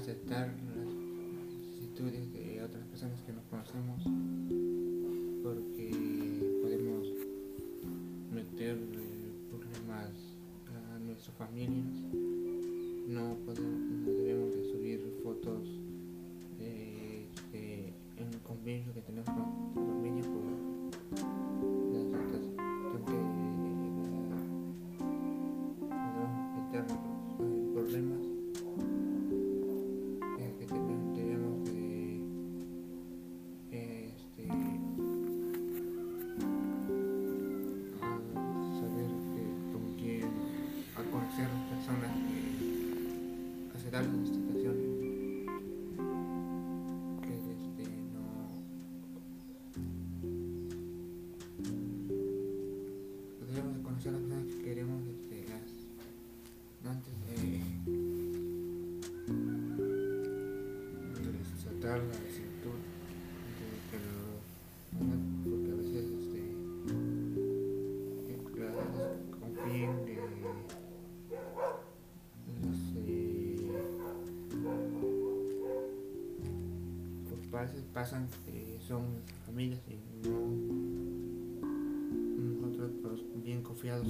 aceptar las actitudes de otras personas que no conocemos porque podemos meter problemas a nuestras familias. No podemos debemos de subir fotos de, en el convenio que tenemos que hacer algo en esta situación que este, no debemos de conocer a las personas que queremos este, las, antes de, de saltar la por pases pasan que son familias y no nosotros pues, bien confiados